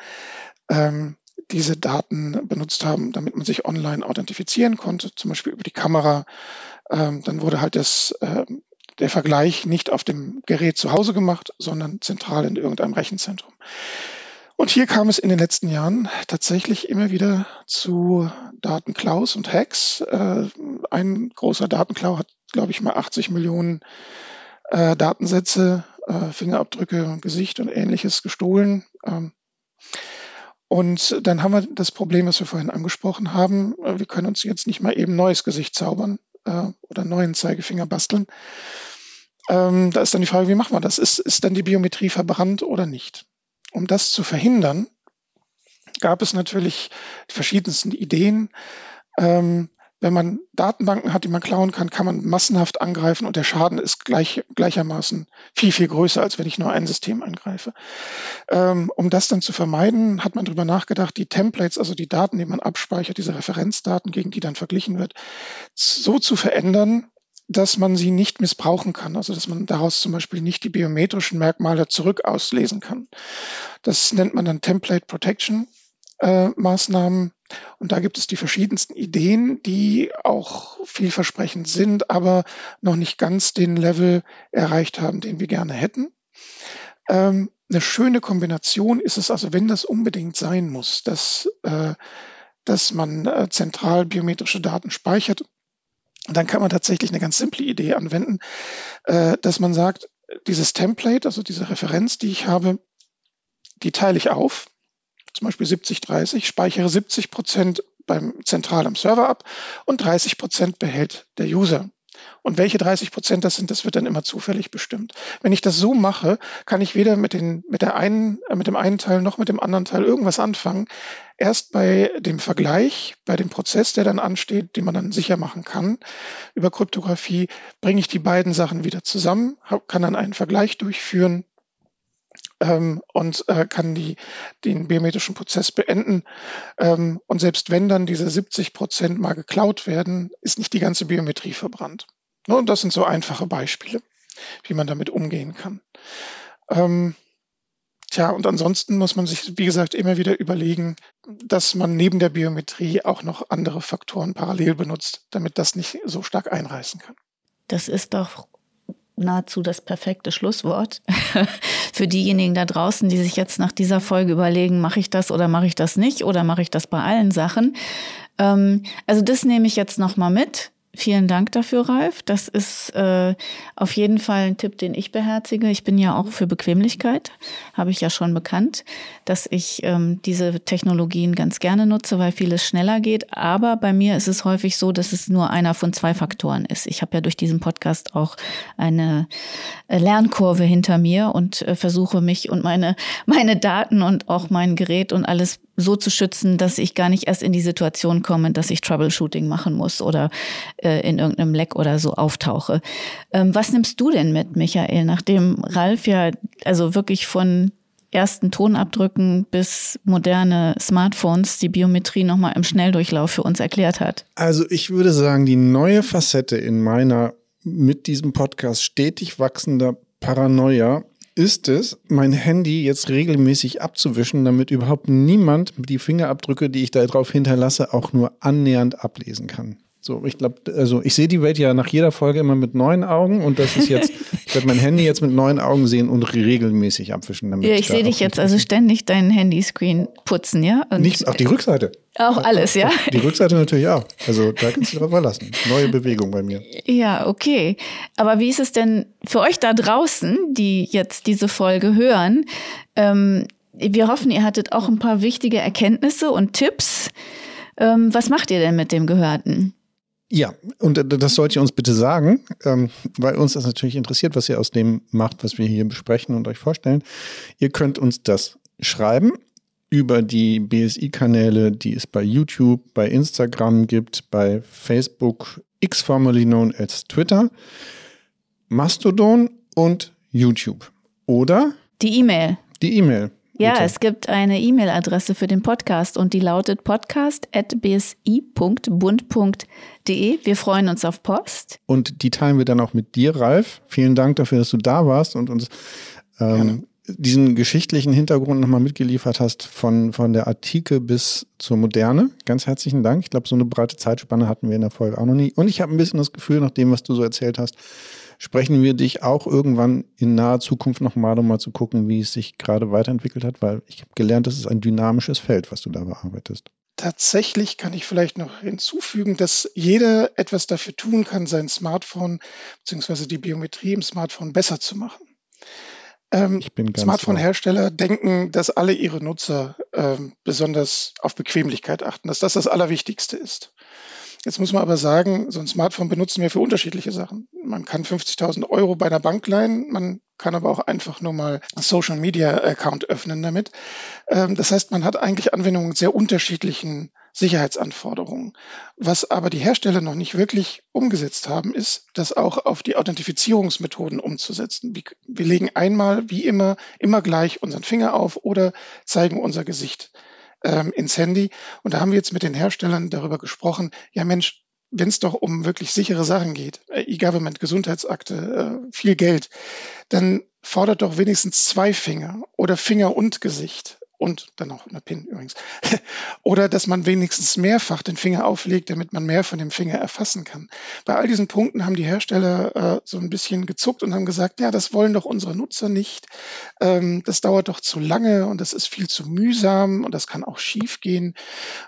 ähm, diese Daten benutzt haben, damit man sich online authentifizieren konnte, zum Beispiel über die Kamera. Ähm, dann wurde halt das äh, der Vergleich nicht auf dem Gerät zu Hause gemacht, sondern zentral in irgendeinem Rechenzentrum. Und hier kam es in den letzten Jahren tatsächlich immer wieder zu Datenklaus und Hacks. Äh, ein großer Datenklau hat, glaube ich, mal 80 Millionen äh, Datensätze, äh, Fingerabdrücke, Gesicht und ähnliches gestohlen. Ähm, und dann haben wir das Problem, was wir vorhin angesprochen haben. Wir können uns jetzt nicht mal eben neues Gesicht zaubern äh, oder neuen Zeigefinger basteln. Ähm, da ist dann die Frage, wie machen wir das? Ist, ist dann die Biometrie verbrannt oder nicht? Um das zu verhindern, gab es natürlich die verschiedensten Ideen. Ähm, wenn man Datenbanken hat, die man klauen kann, kann man massenhaft angreifen und der Schaden ist gleich, gleichermaßen viel, viel größer, als wenn ich nur ein System angreife. Ähm, um das dann zu vermeiden, hat man darüber nachgedacht, die Templates, also die Daten, die man abspeichert, diese Referenzdaten, gegen die dann verglichen wird, so zu verändern, dass man sie nicht missbrauchen kann, also dass man daraus zum Beispiel nicht die biometrischen Merkmale zurück auslesen kann. Das nennt man dann Template Protection äh, Maßnahmen. Und da gibt es die verschiedensten Ideen, die auch vielversprechend sind, aber noch nicht ganz den Level erreicht haben, den wir gerne hätten. Ähm, eine schöne Kombination ist es also, wenn das unbedingt sein muss, dass, äh, dass man äh, zentral biometrische Daten speichert, dann kann man tatsächlich eine ganz simple Idee anwenden, äh, dass man sagt, dieses Template, also diese Referenz, die ich habe, die teile ich auf zum Beispiel 70-30, speichere 70 Prozent beim zentral am Server ab und 30 Prozent behält der User. Und welche 30 Prozent das sind, das wird dann immer zufällig bestimmt. Wenn ich das so mache, kann ich weder mit, den, mit, der einen, äh, mit dem einen Teil noch mit dem anderen Teil irgendwas anfangen. Erst bei dem Vergleich, bei dem Prozess, der dann ansteht, den man dann sicher machen kann, über Kryptographie, bringe ich die beiden Sachen wieder zusammen, kann dann einen Vergleich durchführen ähm, und äh, kann die, den biometrischen Prozess beenden. Ähm, und selbst wenn dann diese 70 Prozent mal geklaut werden, ist nicht die ganze Biometrie verbrannt. Ne, und das sind so einfache Beispiele, wie man damit umgehen kann. Ähm, Tja, und ansonsten muss man sich, wie gesagt, immer wieder überlegen, dass man neben der Biometrie auch noch andere Faktoren parallel benutzt, damit das nicht so stark einreißen kann. Das ist doch nahezu das perfekte Schlusswort für diejenigen da draußen, die sich jetzt nach dieser Folge überlegen, mache ich das oder mache ich das nicht oder mache ich das bei allen Sachen. Ähm, also das nehme ich jetzt noch mal mit. Vielen Dank dafür, Ralf. Das ist äh, auf jeden Fall ein Tipp, den ich beherzige. Ich bin ja auch für Bequemlichkeit, habe ich ja schon bekannt, dass ich ähm, diese Technologien ganz gerne nutze, weil vieles schneller geht. Aber bei mir ist es häufig so, dass es nur einer von zwei Faktoren ist. Ich habe ja durch diesen Podcast auch eine äh, Lernkurve hinter mir und äh, versuche mich und meine, meine Daten und auch mein Gerät und alles so zu schützen, dass ich gar nicht erst in die Situation komme, dass ich Troubleshooting machen muss oder äh, in irgendeinem Leck oder so auftauche. Ähm, was nimmst du denn mit, Michael, nachdem Ralf ja also wirklich von ersten Tonabdrücken bis moderne Smartphones die Biometrie nochmal im Schnelldurchlauf für uns erklärt hat? Also ich würde sagen, die neue Facette in meiner mit diesem Podcast stetig wachsender Paranoia ist es, mein Handy jetzt regelmäßig abzuwischen, damit überhaupt niemand die Fingerabdrücke, die ich da drauf hinterlasse, auch nur annähernd ablesen kann. So, ich glaube, also ich sehe die Welt ja nach jeder Folge immer mit neuen Augen und das ist jetzt, ich werde mein Handy jetzt mit neuen Augen sehen und regelmäßig abwischen. Damit ja, ich sehe dich jetzt also ständig deinen Handyscreen putzen, ja? Und nicht auf die Rückseite. Auch alles, ja. Die Rückseite natürlich auch. Also da kannst du drauf verlassen. Neue Bewegung bei mir. Ja, okay. Aber wie ist es denn für euch da draußen, die jetzt diese Folge hören? Ähm, wir hoffen, ihr hattet auch ein paar wichtige Erkenntnisse und Tipps. Ähm, was macht ihr denn mit dem Gehörten? Ja, und das sollt ihr uns bitte sagen, ähm, weil uns das natürlich interessiert, was ihr aus dem macht, was wir hier besprechen und euch vorstellen. Ihr könnt uns das schreiben über die BSI-Kanäle, die es bei YouTube, bei Instagram gibt, bei Facebook, X formerly known as Twitter, Mastodon und YouTube. Oder? Die E-Mail. Die E-Mail. Ja, Bitte. es gibt eine E-Mail-Adresse für den Podcast und die lautet podcast.bsi.bund.de. Wir freuen uns auf Post. Und die teilen wir dann auch mit dir, Ralf. Vielen Dank dafür, dass du da warst und uns ähm, diesen geschichtlichen Hintergrund nochmal mitgeliefert hast, von, von der Antike bis zur Moderne. Ganz herzlichen Dank. Ich glaube, so eine breite Zeitspanne hatten wir in der Folge auch noch nie. Und ich habe ein bisschen das Gefühl, nach dem, was du so erzählt hast, sprechen wir dich auch irgendwann in naher Zukunft nochmal, um mal zu gucken, wie es sich gerade weiterentwickelt hat, weil ich habe gelernt, das ist ein dynamisches Feld, was du da bearbeitest. Tatsächlich kann ich vielleicht noch hinzufügen, dass jeder etwas dafür tun kann, sein Smartphone bzw. die Biometrie im Smartphone besser zu machen. Ähm, Smartphone-Hersteller denken, dass alle ihre Nutzer ähm, besonders auf Bequemlichkeit achten, dass das das Allerwichtigste ist. Jetzt muss man aber sagen, so ein Smartphone benutzen wir für unterschiedliche Sachen. Man kann 50.000 Euro bei einer Bank leihen, man kann aber auch einfach nur mal einen Social Media Account öffnen damit. Ähm, das heißt, man hat eigentlich Anwendungen mit sehr unterschiedlichen Sicherheitsanforderungen. Was aber die Hersteller noch nicht wirklich umgesetzt haben, ist, das auch auf die Authentifizierungsmethoden umzusetzen. Wir legen einmal, wie immer, immer gleich unseren Finger auf oder zeigen unser Gesicht ähm, ins Handy. Und da haben wir jetzt mit den Herstellern darüber gesprochen, ja Mensch, wenn es doch um wirklich sichere Sachen geht, äh, E-Government, Gesundheitsakte, äh, viel Geld, dann fordert doch wenigstens zwei Finger oder Finger und Gesicht und dann noch eine PIN übrigens. Oder dass man wenigstens mehrfach den Finger auflegt, damit man mehr von dem Finger erfassen kann. Bei all diesen Punkten haben die Hersteller äh, so ein bisschen gezuckt und haben gesagt, ja, das wollen doch unsere Nutzer nicht. Ähm, das dauert doch zu lange und das ist viel zu mühsam und das kann auch schief gehen.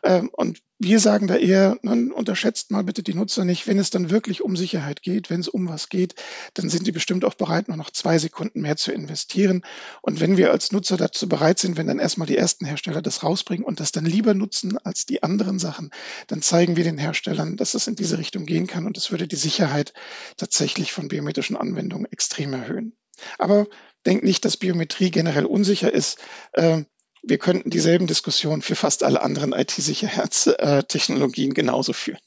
Ähm, und wir sagen da eher, ne, unterschätzt mal bitte die Nutzer nicht. Wenn es dann wirklich um Sicherheit geht, wenn es um was geht, dann sind die bestimmt auch bereit, nur noch zwei Sekunden mehr zu investieren. Und wenn wir als Nutzer dazu bereit sind, wenn dann erstmal die ersten Hersteller das rausbringen und das dann lieber nutzen als die anderen Sachen, dann zeigen wir den Herstellern, dass es in diese Richtung gehen kann und es würde die Sicherheit tatsächlich von biometrischen Anwendungen extrem erhöhen. Aber denkt nicht, dass Biometrie generell unsicher ist. Ähm, wir könnten dieselben Diskussionen für fast alle anderen IT-Sicherheitstechnologien genauso führen.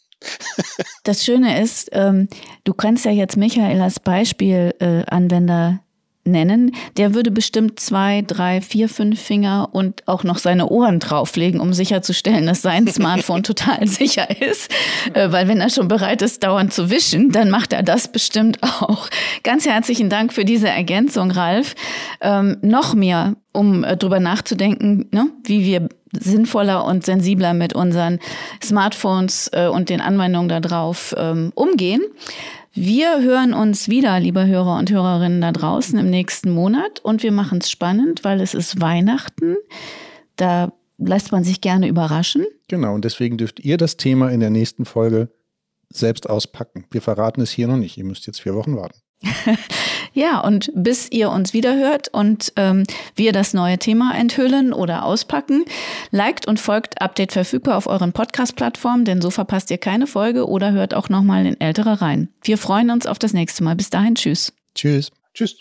das Schöne ist, ähm, du kannst ja jetzt Michael als Beispielanwender nennen, der würde bestimmt zwei, drei, vier, fünf Finger und auch noch seine Ohren drauflegen, um sicherzustellen, dass sein Smartphone total sicher ist. Äh, weil wenn er schon bereit ist, dauernd zu wischen, dann macht er das bestimmt auch. Ganz herzlichen Dank für diese Ergänzung, Ralf. Ähm, noch mehr, um äh, drüber nachzudenken, ne, wie wir sinnvoller und sensibler mit unseren Smartphones äh, und den Anwendungen darauf ähm, umgehen. Wir hören uns wieder, liebe Hörer und Hörerinnen da draußen, im nächsten Monat und wir machen es spannend, weil es ist Weihnachten. Da lässt man sich gerne überraschen. Genau, und deswegen dürft ihr das Thema in der nächsten Folge selbst auspacken. Wir verraten es hier noch nicht. Ihr müsst jetzt vier Wochen warten. ja, und bis ihr uns wiederhört und ähm, wir das neue Thema enthüllen oder auspacken, liked und folgt Update verfügbar auf euren Podcast-Plattformen, denn so verpasst ihr keine Folge oder hört auch nochmal in ältere rein. Wir freuen uns auf das nächste Mal. Bis dahin, tschüss. Tschüss. Tschüss.